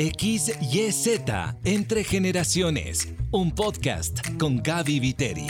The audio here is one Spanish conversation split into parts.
XYZ Entre Generaciones, un podcast con Gaby Viteri.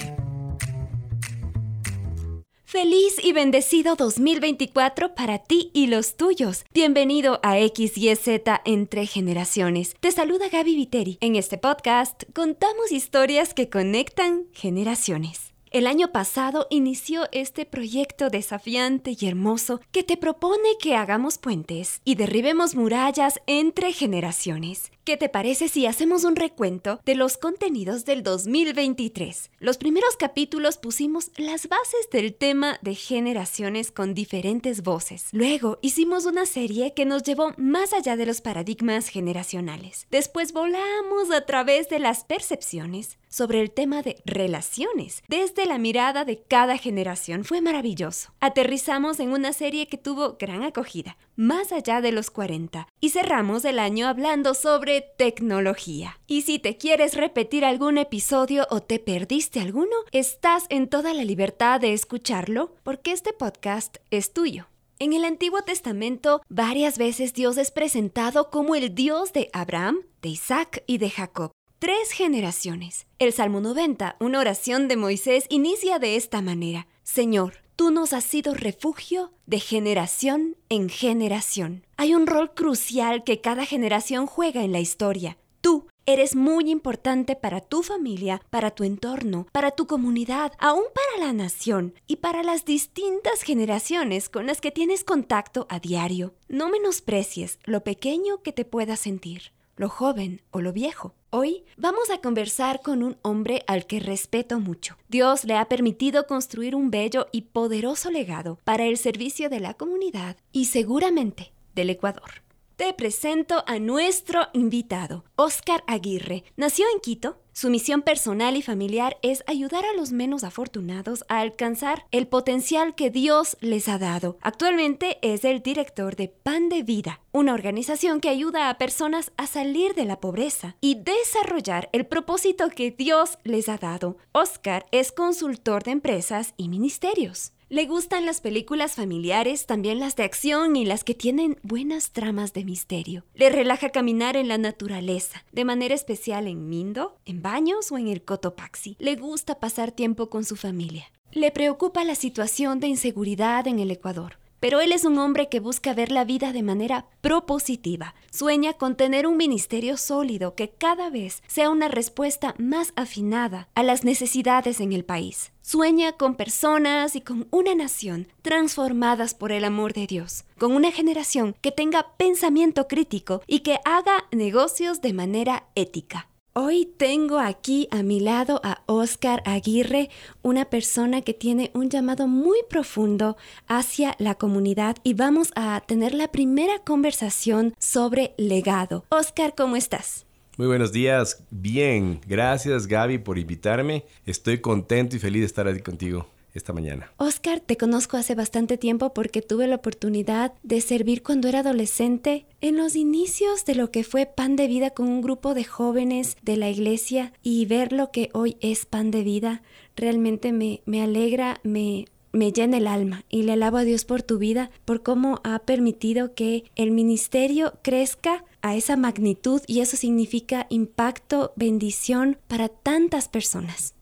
Feliz y bendecido 2024 para ti y los tuyos. Bienvenido a XYZ Entre Generaciones. Te saluda Gaby Viteri. En este podcast contamos historias que conectan generaciones. El año pasado inició este proyecto desafiante y hermoso que te propone que hagamos puentes y derribemos murallas entre generaciones. ¿Qué te parece si hacemos un recuento de los contenidos del 2023? Los primeros capítulos pusimos las bases del tema de generaciones con diferentes voces. Luego hicimos una serie que nos llevó más allá de los paradigmas generacionales. Después volamos a través de las percepciones sobre el tema de relaciones desde la mirada de cada generación. Fue maravilloso. Aterrizamos en una serie que tuvo gran acogida, más allá de los 40, y cerramos el año hablando sobre tecnología. Y si te quieres repetir algún episodio o te perdiste alguno, estás en toda la libertad de escucharlo porque este podcast es tuyo. En el Antiguo Testamento, varias veces Dios es presentado como el Dios de Abraham, de Isaac y de Jacob. Tres generaciones. El Salmo 90, una oración de Moisés, inicia de esta manera. Señor, tú nos has sido refugio de generación en generación. Hay un rol crucial que cada generación juega en la historia. Tú eres muy importante para tu familia, para tu entorno, para tu comunidad, aún para la nación y para las distintas generaciones con las que tienes contacto a diario. No menosprecies lo pequeño que te puedas sentir lo joven o lo viejo. Hoy vamos a conversar con un hombre al que respeto mucho. Dios le ha permitido construir un bello y poderoso legado para el servicio de la comunidad y seguramente del Ecuador. Te presento a nuestro invitado, Oscar Aguirre. Nació en Quito. Su misión personal y familiar es ayudar a los menos afortunados a alcanzar el potencial que Dios les ha dado. Actualmente es el director de Pan de Vida, una organización que ayuda a personas a salir de la pobreza y desarrollar el propósito que Dios les ha dado. Oscar es consultor de empresas y ministerios. Le gustan las películas familiares, también las de acción y las que tienen buenas tramas de misterio. Le relaja caminar en la naturaleza, de manera especial en Mindo, en baños o en el Cotopaxi. Le gusta pasar tiempo con su familia. Le preocupa la situación de inseguridad en el Ecuador. Pero él es un hombre que busca ver la vida de manera propositiva. Sueña con tener un ministerio sólido que cada vez sea una respuesta más afinada a las necesidades en el país. Sueña con personas y con una nación transformadas por el amor de Dios, con una generación que tenga pensamiento crítico y que haga negocios de manera ética. Hoy tengo aquí a mi lado a Oscar Aguirre, una persona que tiene un llamado muy profundo hacia la comunidad y vamos a tener la primera conversación sobre legado. Oscar, ¿cómo estás? Muy buenos días, bien, gracias Gaby por invitarme. Estoy contento y feliz de estar aquí contigo esta mañana. Oscar, te conozco hace bastante tiempo porque tuve la oportunidad de servir cuando era adolescente en los inicios de lo que fue Pan de Vida con un grupo de jóvenes de la iglesia y ver lo que hoy es Pan de Vida realmente me, me alegra, me, me llena el alma y le alabo a Dios por tu vida, por cómo ha permitido que el ministerio crezca a esa magnitud y eso significa impacto, bendición para tantas personas.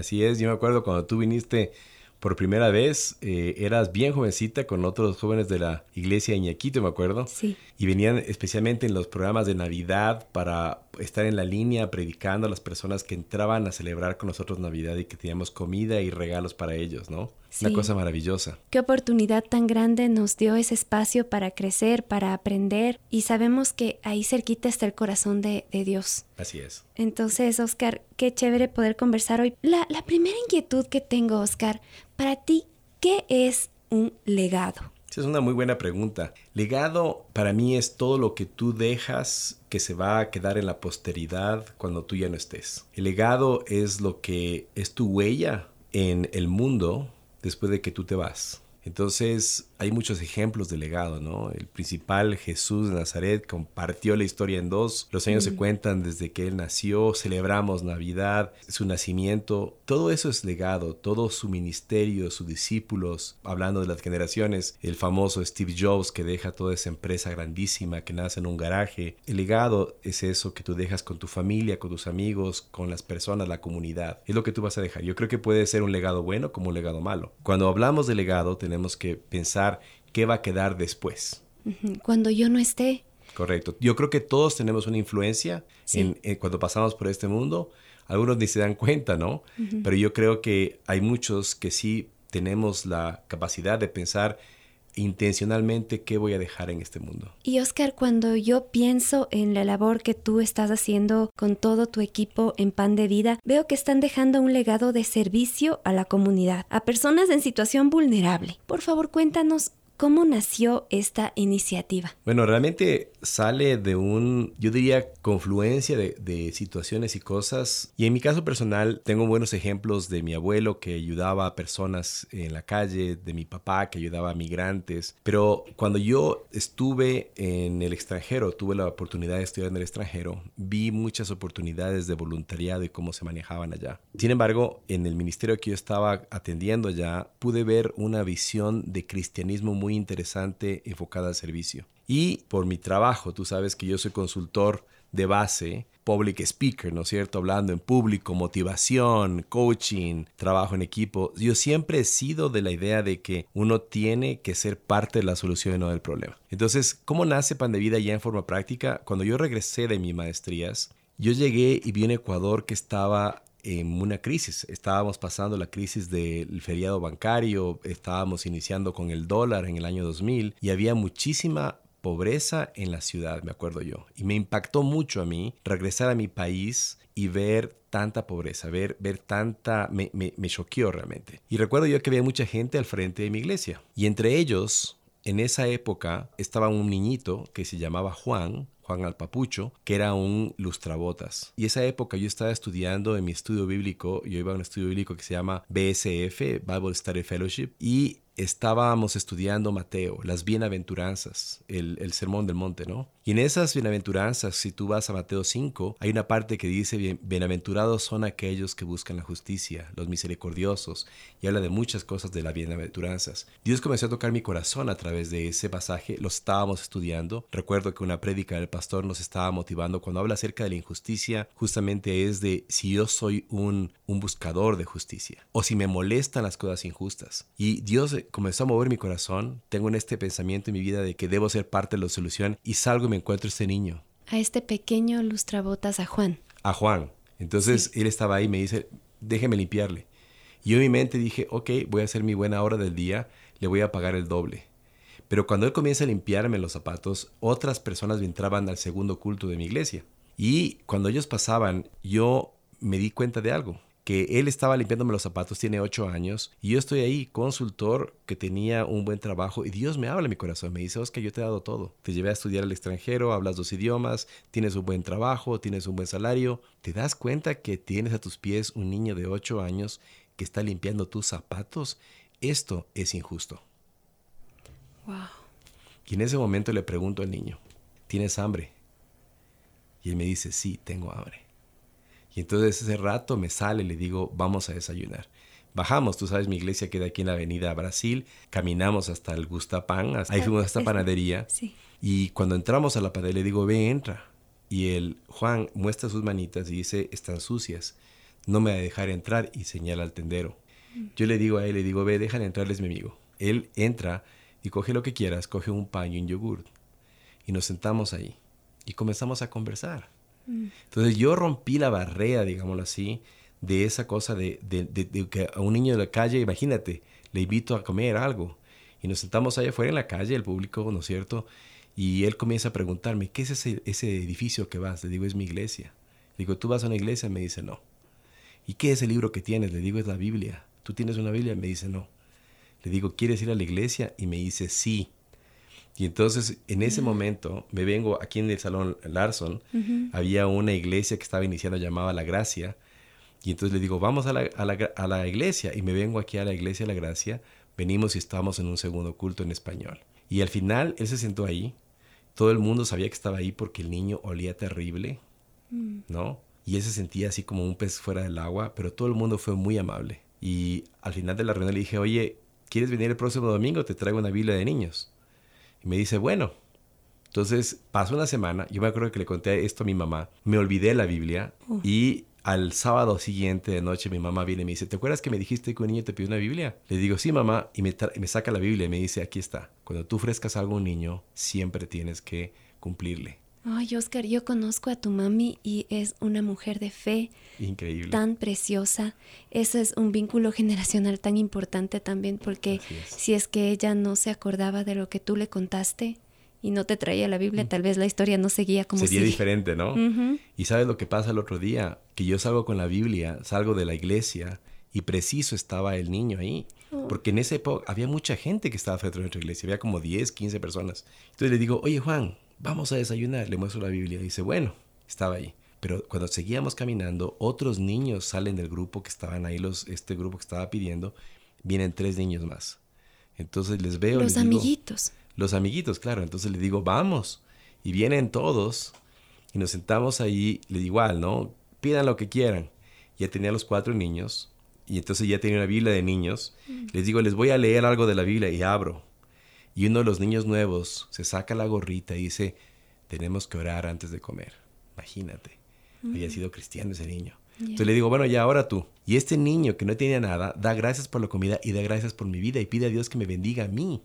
Así es, yo me acuerdo cuando tú viniste por primera vez, eh, eras bien jovencita con otros jóvenes de la iglesia Iñaquito, me acuerdo. Sí. Y venían especialmente en los programas de Navidad para estar en la línea predicando a las personas que entraban a celebrar con nosotros Navidad y que teníamos comida y regalos para ellos, ¿no? Una cosa maravillosa. Qué oportunidad tan grande nos dio ese espacio para crecer, para aprender y sabemos que ahí cerquita está el corazón de, Dios. Así es. Entonces, Oscar, qué chévere poder conversar hoy. La, la primera inquietud que tengo, Oscar, para ti, ¿qué es un legado? Esa es una muy buena pregunta. Legado para mí es todo lo que tú dejas que se va a quedar en la posteridad cuando tú ya no estés. El legado es lo que es tu huella en el mundo después de que tú te vas. Entonces, hay muchos ejemplos de legado, ¿no? El principal, Jesús de Nazaret, compartió la historia en dos. Los años se cuentan desde que él nació, celebramos Navidad, su nacimiento. Todo eso es legado, todo su ministerio, sus discípulos, hablando de las generaciones, el famoso Steve Jobs que deja toda esa empresa grandísima que nace en un garaje. El legado es eso que tú dejas con tu familia, con tus amigos, con las personas, la comunidad. Es lo que tú vas a dejar. Yo creo que puede ser un legado bueno como un legado malo. Cuando hablamos de legado, tenemos que pensar qué va a quedar después. Cuando yo no esté. Correcto. Yo creo que todos tenemos una influencia en, cuando pasamos por este mundo. Algunos ni se dan cuenta, ¿no? Pero yo creo que hay muchos que sí tenemos la capacidad de pensar intencionalmente qué voy a dejar en este mundo. Y Oscar, cuando yo pienso en la labor que tú estás haciendo con todo tu equipo en Pan de Vida, veo que están dejando un legado de servicio a la comunidad, a personas en situación vulnerable. Por favor, cuéntanos ¿Cómo nació esta iniciativa? Bueno, realmente sale de un, yo diría, confluencia de, situaciones y cosas. Y en mi caso personal, tengo buenos ejemplos de mi abuelo que ayudaba a personas en la calle, de mi papá que ayudaba a migrantes. Pero cuando yo estuve en el extranjero, tuve la oportunidad de estudiar en el extranjero, vi muchas oportunidades de voluntariado y cómo se manejaban allá. Sin embargo, en el ministerio que yo estaba atendiendo allá, pude ver una visión de cristianismo muy interesante enfocada al servicio. Y por mi trabajo, tú sabes que yo soy consultor de base, public speaker, ¿no es cierto? Hablando en público, motivación, coaching, trabajo en equipo. Yo siempre he sido de la idea de que uno tiene que ser parte de la solución y no del problema. Entonces, ¿cómo nace Pan de Vida ya en forma práctica? Cuando yo regresé de mis maestrías, yo llegué y vi un Ecuador que estaba en una crisis. Estábamos pasando la crisis del feriado bancario, estábamos iniciando con el dólar en el año 2000 y había muchísima pobreza en la ciudad, me acuerdo yo. Y me impactó mucho a mí regresar a mi país y ver tanta pobreza, ver, ver tanta... Me, me, me choqueó realmente. Y recuerdo yo que había mucha gente al frente de mi iglesia. Y entre ellos, en esa época, estaba un niñito que se llamaba Juan, Juan Alpapucho, que era un lustrabotas. Y esa época yo estaba estudiando en mi estudio bíblico, yo iba a un estudio bíblico que se llama BSF, Bible Study Fellowship, y estábamos estudiando Mateo, las bienaventuranzas, el, el sermón del monte, ¿no? Y en esas bienaventuranzas, si tú vas a Mateo 5, hay una parte que dice, bienaventurados son aquellos que buscan la justicia, los misericordiosos, y habla de muchas cosas de las bienaventuranzas. Dios comenzó a tocar mi corazón a través de ese pasaje, lo estábamos estudiando. Recuerdo que una prédica del pastor nos estaba motivando cuando habla acerca de la injusticia, justamente es de si yo soy un, un buscador de justicia, o si me molestan las cosas injustas. Y Dios comenzó a mover mi corazón, tengo en este pensamiento en mi vida de que debo ser parte de la solución, y salgo me encuentro este niño. A este pequeño lustrabotas, a Juan. A Juan. Entonces él estaba ahí y me dice, déjeme limpiarle. Y yo en mi mente dije, ok, voy a hacer mi buena hora del día, le voy a pagar el doble. Pero cuando él comienza a limpiarme los zapatos, otras personas entraban al segundo culto de mi iglesia. Y cuando ellos pasaban, yo me di cuenta de algo que él estaba limpiándome los zapatos, tiene ocho años, y yo estoy ahí, consultor, que tenía un buen trabajo, y Dios me habla en mi corazón, me dice, Oscar, yo te he dado todo, te llevé a estudiar al extranjero, hablas dos idiomas, tienes un buen trabajo, tienes un buen salario, ¿te das cuenta que tienes a tus pies un niño de ocho años que está limpiando tus zapatos? Esto es injusto. Wow. Y en ese momento le pregunto al niño, ¿tienes hambre? Y él me dice, sí, tengo hambre. Y entonces ese rato me sale y le digo, vamos a desayunar. Bajamos, tú sabes, mi iglesia queda aquí en la avenida Brasil, caminamos hasta el Gustapán, ahí fuimos a esta panadería. Y cuando entramos a la panadería le digo, ve, entra. Y el Juan muestra sus manitas y dice, están sucias, no me va a dejar entrar y señala al tendero. Mm. Yo le digo a él, le digo, ve, déjale entrarles mi amigo. Él entra y coge lo que quieras, coge un paño y un yogur. Y nos sentamos ahí y comenzamos a conversar. Entonces yo rompí la barrera, digámoslo así, de esa cosa de, que a un niño de la calle, imagínate, le invito a comer algo. Y nos sentamos allá afuera en la calle, el público, ¿no es cierto? Y él comienza a preguntarme, ¿qué es ese, edificio que vas? Le digo, es mi iglesia. Le digo, ¿tú vas a una iglesia? Me dice, no. ¿Y qué es el libro que tienes? Le digo, es la Biblia. ¿Tú tienes una Biblia? Me dice, no. Le digo, ¿quieres ir a la iglesia? Y me dice, sí. Y entonces en ese momento me vengo aquí en el Salón Larson, había una iglesia que estaba iniciando llamada La Gracia, y entonces le digo, vamos a la, a, la, a la, iglesia, y me vengo aquí a la iglesia La Gracia, venimos y estamos en un segundo culto en español. Y al final él se sentó ahí, todo el mundo sabía que estaba ahí porque el niño olía terrible, mm. ¿no? Y él se sentía así como un pez fuera del agua, pero todo el mundo fue muy amable. Y al final de la reunión le dije, oye, ¿quieres venir el próximo domingo? Te traigo una Biblia de niños. Y me dice, bueno. Entonces pasó una semana, yo me acuerdo que le conté esto a mi mamá, me olvidé la Biblia y al sábado siguiente de noche mi mamá viene y me dice, ¿te acuerdas que me dijiste que un niño te pidió una Biblia? Le digo, sí mamá, y me, me saca la Biblia y me dice, aquí está, cuando tú ofrezcas algo a un niño, siempre tienes que cumplirle. Ay, Oscar, yo conozco a tu mami y es una mujer de fe. Increíble. Tan preciosa. Ese es un vínculo generacional tan importante también porque si es que ella no se acordaba de lo que tú le contaste, y no te traía la Biblia, mm. tal vez la historia no seguía como Sería diferente, ¿no? Y sabes lo que pasa el otro día, que yo salgo con la Biblia, salgo de la iglesia y preciso estaba el niño ahí. Oh. Porque en esa época había mucha gente que estaba frente a nuestra iglesia, había como 10, 15 personas. Entonces le digo, oye Juan, vamos a desayunar, le muestro la Biblia. Y dice, bueno, estaba ahí. Pero cuando seguíamos caminando, otros niños salen del grupo que estaban ahí, los, este grupo que estaba pidiendo, vienen tres niños más. Entonces les veo. Los amiguitos los amiguitos, claro. Entonces le digo, vamos. Y vienen todos y nos sentamos ahí, le digo igual, ¿no? Pidan lo que quieran. Ya tenía los cuatro niños y entonces ya tenía una Biblia de niños. Mm. Les digo, les voy a leer algo de la Biblia y abro. Y uno de los niños nuevos se saca la gorrita y dice, tenemos que orar antes de comer. Imagínate, había sido cristiano ese niño. Entonces le digo, bueno, ya ahora tú. Y este niño que no tenía nada, da gracias por la comida y da gracias por mi vida y pide a Dios que me bendiga a mí.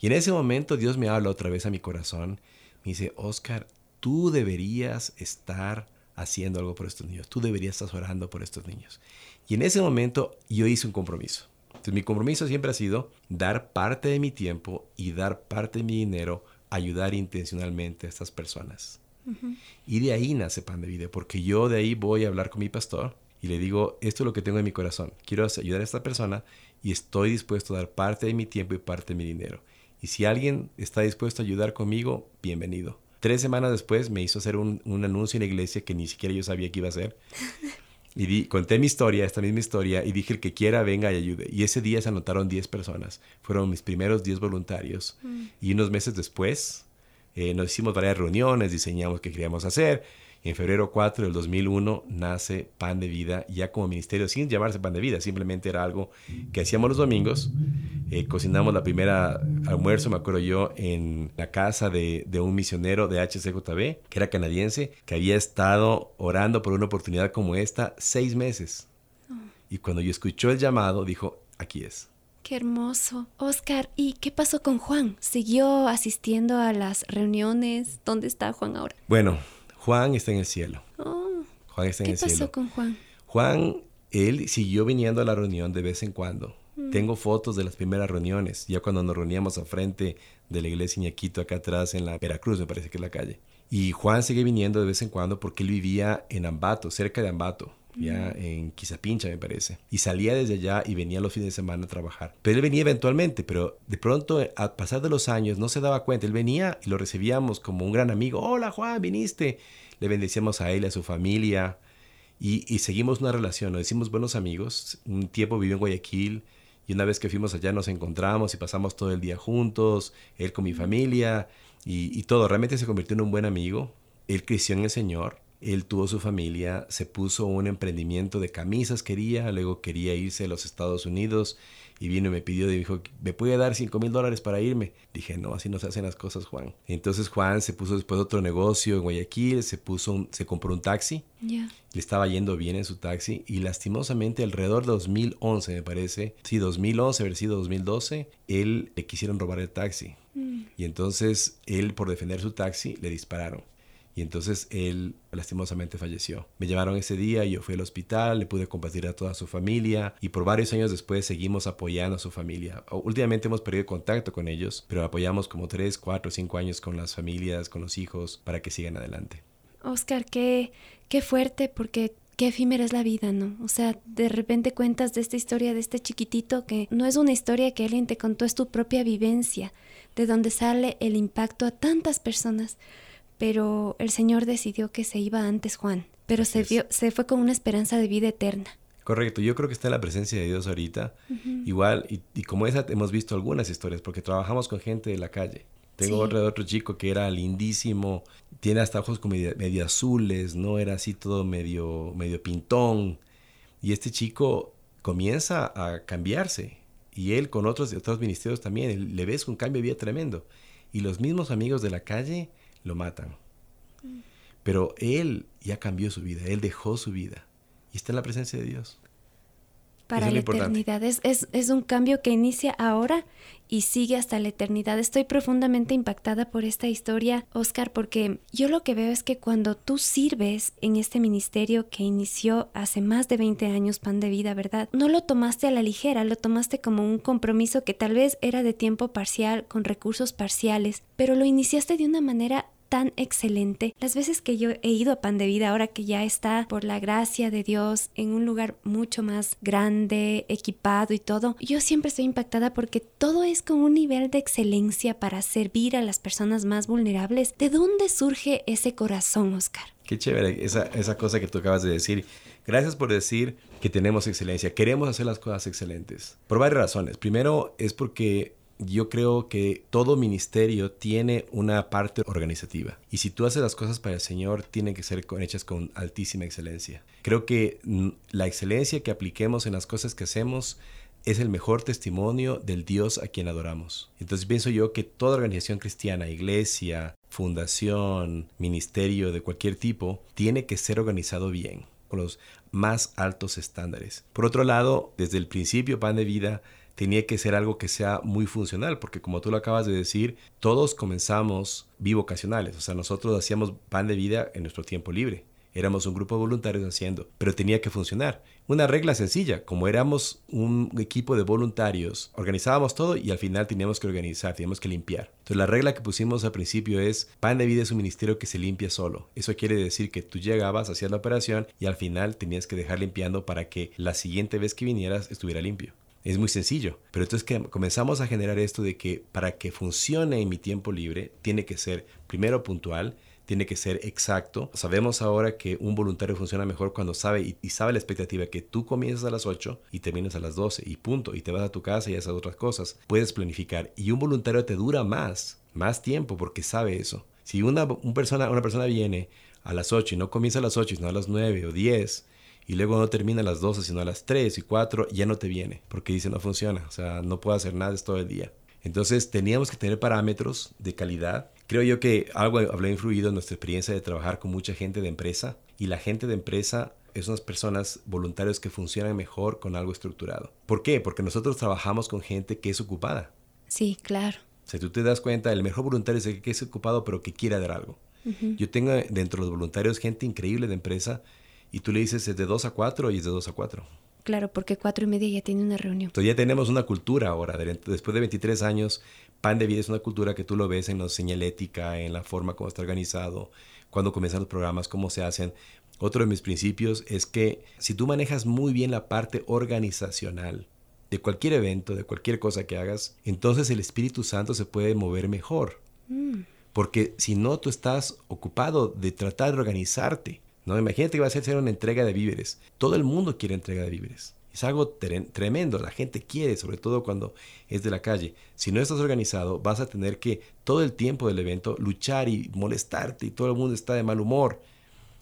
Y en ese momento Dios me habla otra vez a mi corazón. Me dice, Oscar, tú deberías estar haciendo algo por estos niños. Tú deberías estar orando por estos niños. Y en ese momento yo hice un compromiso. Entonces mi compromiso siempre ha sido dar parte de mi tiempo y dar parte de mi dinero, ayudar intencionalmente a estas personas. Y de ahí nace Pan de Vida, porque yo de ahí voy a hablar con mi pastor y le digo, esto es lo que tengo en mi corazón. Quiero ayudar a esta persona y estoy dispuesto a dar parte de mi tiempo y parte de mi dinero. Y si alguien está dispuesto a ayudar conmigo, bienvenido. Tres semanas después me hizo hacer un, anuncio en la iglesia que ni siquiera yo sabía que iba a hacer. Y di, conté mi historia, esta misma historia, y dije el que quiera venga y ayude. Y ese día se anotaron 10 personas. Fueron mis primeros 10 voluntarios. Mm. Y unos meses después eh, nos hicimos varias reuniones, diseñamos qué queríamos hacer. En febrero 4 del 2001 nace Pan de Vida, ya como ministerio, sin llamarse Pan de Vida, simplemente era algo que hacíamos los domingos. Eh, cocinamos la primera almuerzo, me acuerdo yo, en la casa de, de, un misionero de HCJB, que era canadiense, que había estado orando por una oportunidad como esta seis meses. Y cuando yo escuchó el llamado, dijo, aquí es. Qué hermoso. Oscar, ¿y qué pasó con Juan? ¿Siguió asistiendo a las reuniones? ¿Dónde está Juan ahora? Bueno, Juan está en el cielo. Oh, Juan está en el cielo. ¿Qué pasó con Juan? Juan, él siguió viniendo a la reunión de vez en cuando. Mm. Tengo fotos de las primeras reuniones, ya cuando nos reuníamos a frente de la iglesia Iñaquito, acá atrás en la Veracruz, me parece que es la calle. Y Juan sigue viniendo de vez en cuando porque él vivía en Ambato, cerca de Ambato ya en Quizapincha me parece. Y salía desde allá y venía los fines de semana a trabajar. Pero él venía eventualmente, pero de pronto, a pasar de los años, no se daba cuenta. Él venía y lo recibíamos como un gran amigo. Hola Juan, viniste. Le bendecíamos a él, a su familia. Y, y seguimos una relación, nos hicimos buenos amigos. Un tiempo vivió en Guayaquil. Y una vez que fuimos allá nos encontramos y pasamos todo el día juntos, él con mi familia y, y todo. Realmente se convirtió en un buen amigo. Él creció en el Señor él tuvo su familia, se puso un emprendimiento de camisas, quería, luego quería irse a los Estados Unidos y vino y me pidió, y dijo, ¿me puede dar 5 mil dólares para irme? Dije, no, así no se hacen las cosas, Juan. Entonces Juan se puso después otro negocio en Guayaquil, se puso, se compró un taxi, le estaba yendo bien en su taxi y lastimosamente alrededor de 2011, me parece, sí, 2011, haber sido 2012, él le quisieron robar el taxi. Mm. Y entonces él, por defender su taxi, le dispararon. Y entonces él lastimosamente falleció. Me llevaron ese día, yo fui al hospital, le pude compartir a toda su familia y por varios años después seguimos apoyando a su familia. Últimamente hemos perdido contacto con ellos, pero apoyamos como 3, 4, 5 años con las familias, con los hijos, para que sigan adelante. Oscar, qué, qué fuerte porque qué efímera es la vida, ¿no? O sea, de repente cuentas de esta historia de este chiquitito que no es una historia que alguien te contó, es tu propia vivencia, de donde sale el impacto a tantas personas pero el Señor decidió que se iba antes Juan, pero se, vio, se fue con una esperanza de vida eterna. Correcto, yo creo que está en la presencia de Dios ahorita. Igual, y, como esa hemos visto algunas historias, porque trabajamos con gente de la calle. Tengo otro, otro chico que era lindísimo, tiene hasta ojos como medio, azules, no era así todo medio, medio pintón. Y este chico comienza a cambiarse. Y él con otros, otros ministerios también, le ves un cambio de vida tremendo. Y los mismos amigos de la calle lo matan. Pero él ya cambió su vida, él dejó su vida y está en la presencia de Dios. Para la eternidad. Es, es, un cambio que inicia ahora y sigue hasta la eternidad. Estoy profundamente impactada por esta historia, Oscar, porque yo lo que veo es que cuando tú sirves en este ministerio que inició hace más de 20 años, Pan de Vida, ¿verdad? No lo tomaste a la ligera, lo tomaste como un compromiso que tal vez era de tiempo parcial, con recursos parciales, pero lo iniciaste de una manera tan excelente. Las veces que yo he ido a Pan de Vida, ahora que ya está por la gracia de Dios en un lugar mucho más grande, equipado y todo, yo siempre estoy impactada porque todo es con un nivel de excelencia para servir a las personas más vulnerables. ¿De dónde surge ese corazón, Oscar? Qué chévere esa, esa cosa que tú acabas de decir. Gracias por decir que tenemos excelencia. Queremos hacer las cosas excelentes. Por varias razones. Primero es porque yo creo que todo ministerio tiene una parte organizativa. Y si tú haces las cosas para el Señor, tienen que ser hechas con altísima excelencia. Creo que la excelencia que apliquemos en las cosas que hacemos es el mejor testimonio del Dios a quien adoramos. Entonces pienso yo que toda organización cristiana, iglesia, fundación, ministerio de cualquier tipo, tiene que ser organizado bien, con los más altos estándares. Por otro lado, desde el principio Pan de Vida tenía que ser algo que sea muy funcional, porque como tú lo acabas de decir, todos comenzamos bivocacionales, o sea, nosotros hacíamos pan de vida en nuestro tiempo libre. Éramos un grupo de voluntarios haciendo, pero tenía que funcionar. Una regla sencilla, como éramos un equipo de voluntarios, organizábamos todo y al final teníamos que organizar, teníamos que limpiar. Entonces la regla que pusimos al principio es, Pan de Vida es un ministerio que se limpia solo. Eso quiere decir que tú llegabas, hacías la operación y al final tenías que dejar limpiando para que la siguiente vez que vinieras estuviera limpio. Es muy sencillo. Pero entonces que comenzamos a generar esto de que para que funcione en mi tiempo libre, tiene que ser primero puntual, tiene que ser exacto. Sabemos ahora que un voluntario funciona mejor cuando sabe y, sabe la expectativa que tú comienzas a las 8 y terminas a las 12 y punto, y te vas a tu casa y haces otras cosas. Puedes planificar y un voluntario te dura más, más tiempo porque sabe eso. Si una, persona, una persona viene a las 8 y no comienza a las 8, sino a las 9 o 10, y luego no termina a las 12, sino a las 3 y 4, ya no te viene, porque dice no funciona, o sea, no puedo hacer nada todo el día. Entonces teníamos que tener parámetros de calidad. Creo yo que algo habló influido en nuestra experiencia de trabajar con mucha gente de empresa y la gente de empresa es unas personas voluntarios que funcionan mejor con algo estructurado. ¿Por qué? Porque nosotros trabajamos con gente que es ocupada. Sí, claro. Si tú te das cuenta, el mejor voluntario es el que es ocupado pero que quiere dar algo. Yo tengo dentro de los voluntarios gente increíble de empresa y tú le dices es de 2 a 4 y es de 2 a 4. Claro, porque cuatro y media ya tiene una reunión. Entonces ya tenemos una cultura ahora. Después de 23 años, Pan de Vida es una cultura que tú lo ves en la señalética, en la forma como está organizado, cuando comienzan los programas, cómo se hacen. Otro de mis principios es que si tú manejas muy bien la parte organizacional de cualquier evento, de cualquier cosa que hagas, entonces el Espíritu Santo se puede mover mejor. Mm. Porque si no, tú estás ocupado de tratar de organizarte ¿no? Imagínate que va a ser una entrega de víveres. Todo el mundo quiere entrega de víveres. Es algo tremendo, la gente quiere, sobre todo cuando es de la calle. Si no estás organizado, vas a tener que todo el tiempo del evento luchar y molestarte y todo el mundo está de mal humor.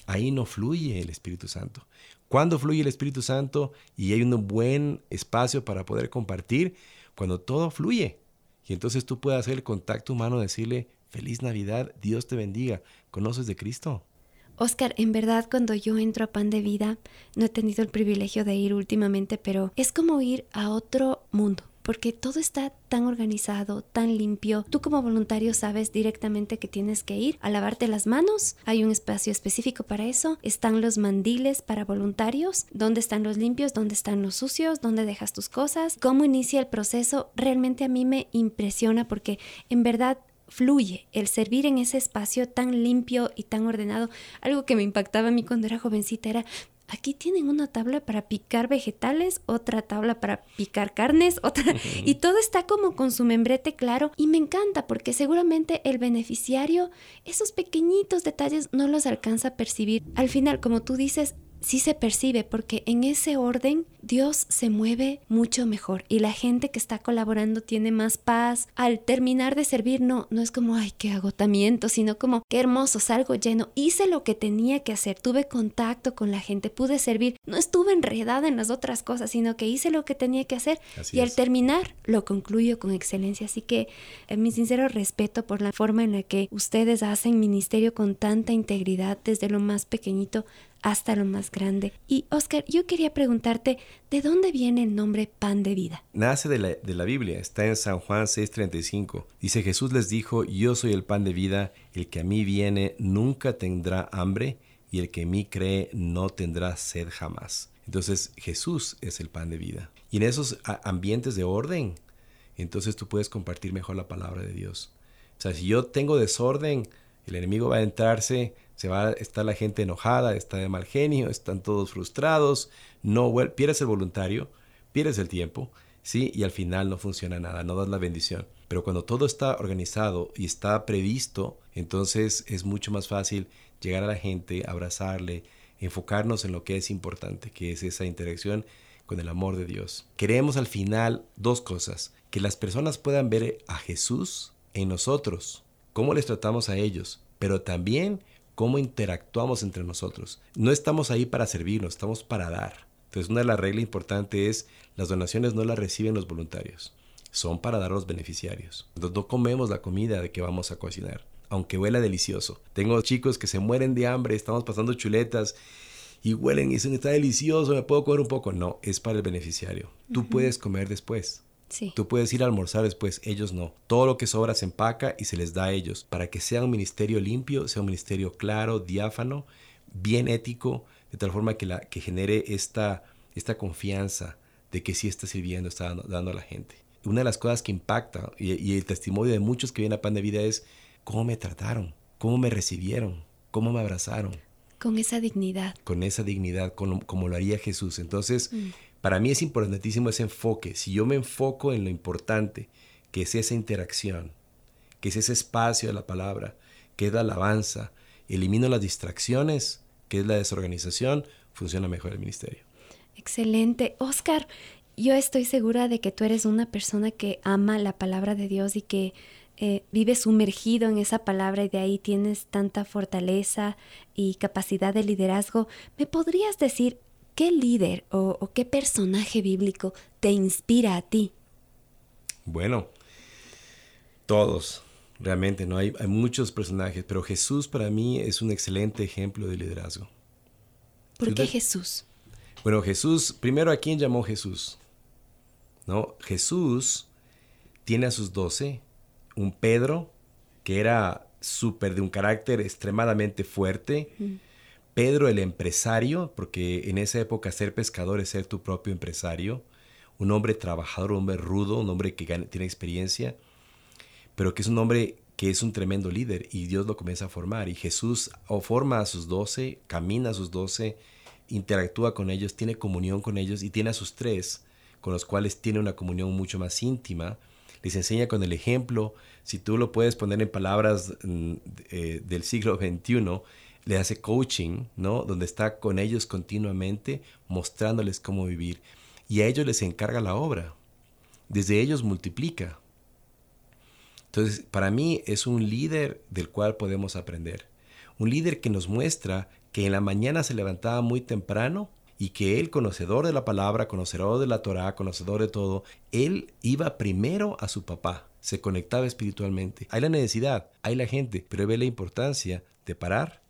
Ahí no fluye el Espíritu Santo. Cuando fluye el Espíritu Santo y hay un buen espacio para poder compartir, cuando todo fluye. Y entonces tú puedes hacer el contacto humano, decirle, feliz Navidad, Dios te bendiga, ¿conoces de Cristo? Oscar, en verdad cuando yo entro a Pan de Vida, no he tenido el privilegio de ir últimamente, pero es como ir a otro mundo porque todo está tan organizado, tan limpio. Tú como voluntario sabes directamente que tienes que ir a lavarte las manos. Hay un espacio específico para eso. Están los mandiles para voluntarios. ¿Dónde están los limpios? ¿Dónde están los sucios? ¿Dónde dejas tus cosas? ¿Cómo inicia el proceso? Realmente a mí me impresiona porque en verdad fluye el servir en ese espacio tan limpio y tan ordenado. Algo que me impactaba a mí cuando era jovencita era, aquí tienen una tabla para picar vegetales, otra tabla para picar carnes, otra... y todo está como con su membrete claro y me encanta porque seguramente el beneficiario esos pequeñitos detalles no los alcanza a percibir. Al final, como tú dices, sí se percibe porque en ese orden Dios se mueve mucho mejor y la gente que está colaborando tiene más paz. Al terminar de servir no, no es como, ay, qué agotamiento, sino como, qué hermoso, salgo lleno, hice lo que tenía que hacer, tuve contacto con la gente, pude servir, no estuve enredada en las otras cosas, sino que hice lo que tenía que hacer y al terminar lo concluyo con excelencia. Así que eh, mi sincero respeto por la forma en la que ustedes hacen ministerio con tanta integridad desde lo más pequeñito hasta lo más grande. Y Oscar, yo quería preguntarte, ¿de dónde viene el nombre pan de vida? Nace de la, de la Biblia, está en San Juan 6:35. Dice Jesús les dijo, yo soy el pan de vida, el que a mí viene nunca tendrá hambre y el que en mí cree no tendrá sed jamás. Entonces Jesús es el pan de vida. Y en esos ambientes de orden, entonces tú puedes compartir mejor la palabra de Dios. O sea, si yo tengo desorden, el enemigo va a entrarse se va a estar la gente enojada, está de mal genio, están todos frustrados, no pierdes el voluntario, pierdes el tiempo, ¿sí? Y al final no funciona nada, no das la bendición. Pero cuando todo está organizado y está previsto, entonces es mucho más fácil llegar a la gente, abrazarle, enfocarnos en lo que es importante, que es esa interacción con el amor de Dios. Queremos al final dos cosas, que las personas puedan ver a Jesús en nosotros, cómo les tratamos a ellos, pero también cómo interactuamos entre nosotros. No estamos ahí para servirnos, estamos para dar. Entonces una de las reglas importantes es las donaciones no las reciben los voluntarios, son para dar a los beneficiarios. Entonces no comemos la comida de que vamos a cocinar, aunque huela delicioso. Tengo chicos que se mueren de hambre, estamos pasando chuletas y huelen y dicen está delicioso, me puedo comer un poco. No, es para el beneficiario. Tú puedes comer después. Tú puedes ir a almorzar después, ellos no. Todo lo que sobra se empaca y se les da a ellos para que sea un ministerio limpio, sea un ministerio claro, diáfano, bien ético, de tal forma que, la, que genere esta, esta confianza de que sí está sirviendo, está dando, a la gente. Una de las cosas que impacta y, el testimonio de muchos que vienen a Pan de Vida es cómo me trataron, cómo me recibieron, cómo me abrazaron. Con esa dignidad. Con esa dignidad, como, lo haría Jesús. Entonces, mm. Para mí es importantísimo ese enfoque. Si yo me enfoco en lo importante, que es esa interacción, que es ese espacio de la palabra, que es la alabanza, elimino las distracciones, que es la desorganización, funciona mejor el ministerio. Excelente. Oscar, yo estoy segura de que tú eres una persona que ama la palabra de Dios y que eh, vive sumergido en esa palabra y de ahí tienes tanta fortaleza y capacidad de liderazgo. ¿Me podrías decir ¿Qué líder o, qué personaje bíblico te inspira a ti? Bueno, todos, realmente, ¿no? Hay, hay, muchos personajes, pero Jesús para mí es un excelente ejemplo de liderazgo. ¿Por qué Jesús? Bueno, Jesús, primero, ¿a quién llamó Jesús? ¿No? Jesús tiene a sus doce, un Pedro, que era súper de un carácter extremadamente fuerte, Pedro el empresario, porque en esa época ser pescador es ser tu propio empresario, un hombre trabajador, un hombre rudo, un hombre que tiene experiencia, pero que es un hombre que es un tremendo líder y Dios lo comienza a formar. Y Jesús forma a sus doce, camina a sus doce, interactúa con ellos, tiene comunión con ellos y tiene a sus tres, con los cuales tiene una comunión mucho más íntima, les enseña con el ejemplo, si tú lo puedes poner en palabras mm, eh, del siglo XXI, le hace coaching, ¿no? Donde está con ellos continuamente mostrándoles cómo vivir. Y a ellos les encarga la obra. Desde ellos multiplica. Entonces, para mí es un líder del cual podemos aprender. Un líder que nos muestra que en la mañana se levantaba muy temprano y que él, conocedor de la palabra, conocedor de la Torah, conocedor de todo, él iba primero a su papá, se conectaba espiritualmente. Hay la necesidad, hay la gente, pero ve la importancia de parar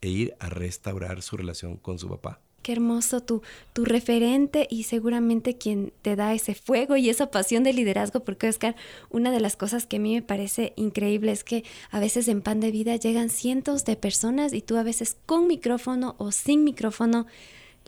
e ir a restaurar su relación con su papá. Qué hermoso tu, tu referente y seguramente quien te da ese fuego y esa pasión de liderazgo, porque Oscar, una de las cosas que a mí me parece increíble es que a veces en Pan de Vida llegan cientos de personas y tú a veces con micrófono o sin micrófono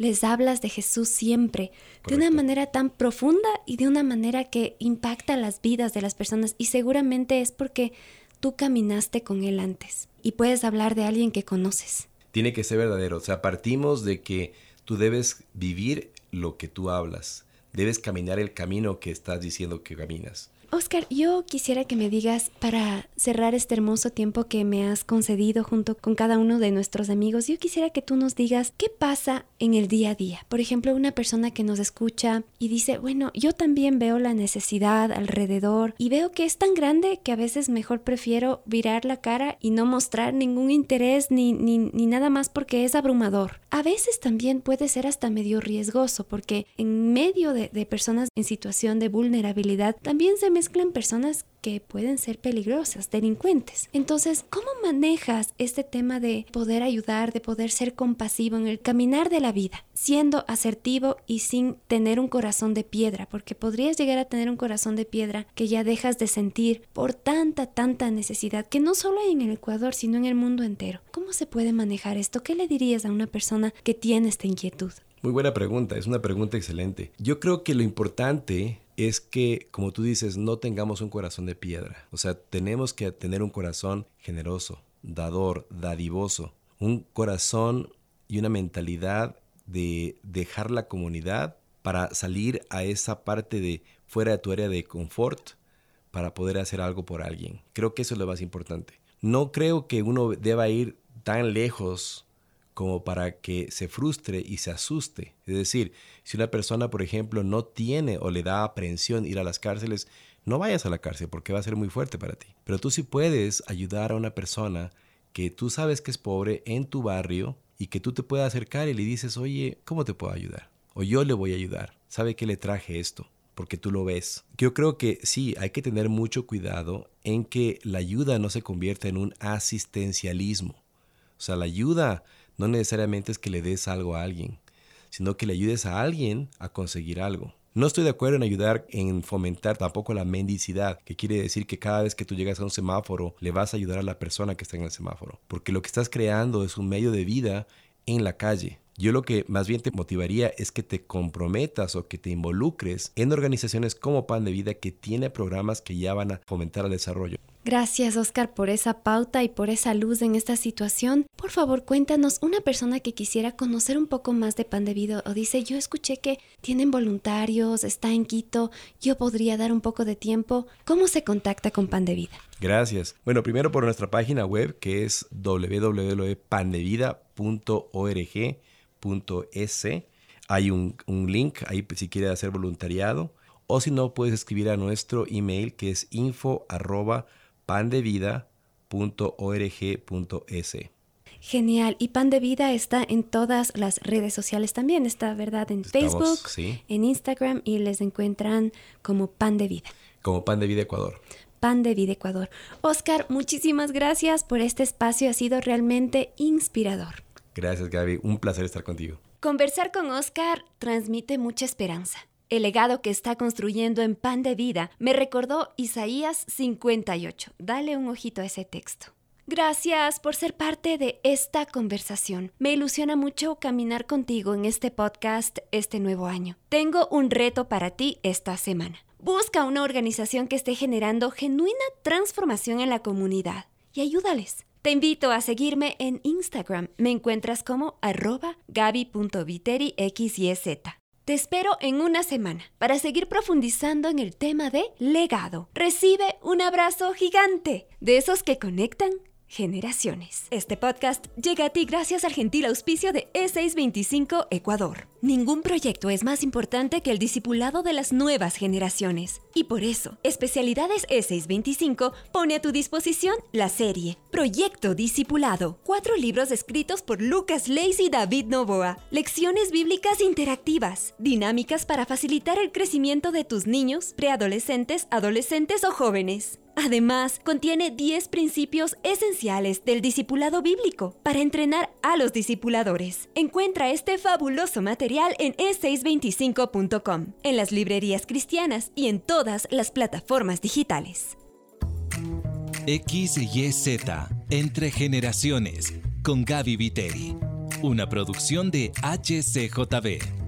les hablas de Jesús siempre, de una manera tan profunda y de una manera que impacta las vidas de las personas y seguramente es porque tú caminaste con Él antes y puedes hablar de alguien que conoces. Tiene que ser verdadero, o sea, partimos de que tú debes vivir lo que tú hablas, debes caminar el camino que estás diciendo que caminas. Oscar, yo quisiera que me digas, para cerrar este hermoso tiempo que me has concedido junto con cada uno de nuestros amigos, yo quisiera que tú nos digas qué pasa en el día a día. Por ejemplo, una persona que nos escucha y dice, bueno, yo también veo la necesidad alrededor y veo que es tan grande que a veces mejor prefiero virar la cara y no mostrar ningún interés ni, ni, ni nada más porque es abrumador. A veces también puede ser hasta medio riesgoso porque en medio de, de personas en situación de vulnerabilidad también se mezclan personas que pueden ser peligrosas, delincuentes. Entonces, ¿cómo manejas este tema de poder ayudar, de poder ser compasivo en el caminar de la vida, siendo asertivo y sin tener un corazón de piedra? Porque podrías llegar a tener un corazón de piedra que ya dejas de sentir por tanta, tanta necesidad, que no solo hay en el Ecuador, sino en el mundo entero. ¿Cómo se puede manejar esto? ¿Qué le dirías a una persona que tiene esta inquietud? Muy buena pregunta, es una pregunta excelente. Yo creo que lo importante es que, como tú dices, no tengamos un corazón de piedra. O sea, tenemos que tener un corazón generoso, dador, dadivoso, un corazón y una mentalidad de dejar la comunidad para salir a esa parte de fuera de tu área de confort para poder hacer algo por alguien. Creo que eso es lo más importante. No creo que uno deba ir tan lejos como para que se frustre y se asuste. Es decir, si una persona, por ejemplo, no tiene o le da aprehensión ir a las cárceles, no vayas a la cárcel porque va a ser muy fuerte para ti. Pero tú sí puedes ayudar a una persona que tú sabes que es pobre en tu barrio y que tú te puedas acercar y le dices, oye, ¿cómo te puedo ayudar? O yo le voy a ayudar. ¿Sabe que le traje esto? Porque tú lo ves. Yo creo que sí, hay que tener mucho cuidado en que la ayuda no se convierta en un asistencialismo. O sea, la ayuda no necesariamente es que le des algo a alguien, sino que le ayudes a alguien a conseguir algo. No estoy de acuerdo en ayudar en fomentar tampoco la mendicidad, que quiere decir que cada vez que tú llegas a un semáforo le vas a ayudar a la persona que está en el semáforo, porque lo que estás creando es un medio de vida en la calle. Yo lo que más bien te motivaría es que te comprometas o que te involucres en organizaciones como Pan de Vida que tiene programas que ya van a fomentar el desarrollo. Gracias, Oscar, por esa pauta y por esa luz en esta situación. Por favor, cuéntanos, una persona que quisiera conocer un poco más de Pan de Vida o dice, yo escuché que tienen voluntarios, está en Quito, yo podría dar un poco de tiempo. ¿Cómo se contacta con Pan de Vida? Gracias. Bueno, primero por nuestra página web que es www.pandevida.org.es. Hay un, un link ahí si quieres hacer voluntariado. O si no, puedes escribir a nuestro email que es info pandevida.org.es. Genial. Y Pan de Vida está en todas las redes sociales también. Está, ¿verdad? En Facebook, en Instagram y les encuentran como Pan de Vida. Como Pan de Vida Ecuador. Pan de Vida Ecuador. Oscar, muchísimas gracias por este espacio. Ha sido realmente inspirador. Gracias, Gaby. Un placer estar contigo. Conversar con Oscar transmite mucha esperanza. El legado que está construyendo en Pan de Vida me recordó Isaías 58. Dale un ojito a ese texto. Gracias por ser parte de esta conversación. Me ilusiona mucho caminar contigo en este podcast este nuevo año. Tengo un reto para ti esta semana. Busca una organización que esté generando genuina transformación en la comunidad y ayúdales. Te invito a seguirme en Instagram. Me encuentras como arroba gaby.viteriXYZ. Te espero en una semana para seguir profundizando en el tema de legado. Recibe un abrazo gigante de esos que conectan generaciones. Este podcast llega a ti gracias al gentil auspicio de E625 Ecuador. Ningún proyecto es más importante que el discipulado de las nuevas generaciones. Y por eso, Especialidades E625 pone a tu disposición la serie Proyecto Discipulado. Cuatro libros escritos por Lucas Leis y David Novoa. Lecciones bíblicas interactivas, dinámicas para facilitar el crecimiento de tus niños, preadolescentes, adolescentes o jóvenes. Además, contiene 10 principios esenciales del discipulado bíblico para entrenar a los discipuladores. Encuentra este fabuloso material en e625.com, en las librerías cristianas y en todas las plataformas digitales. XYZ Entre Generaciones con Gaby Viteri. Una producción de HCJB.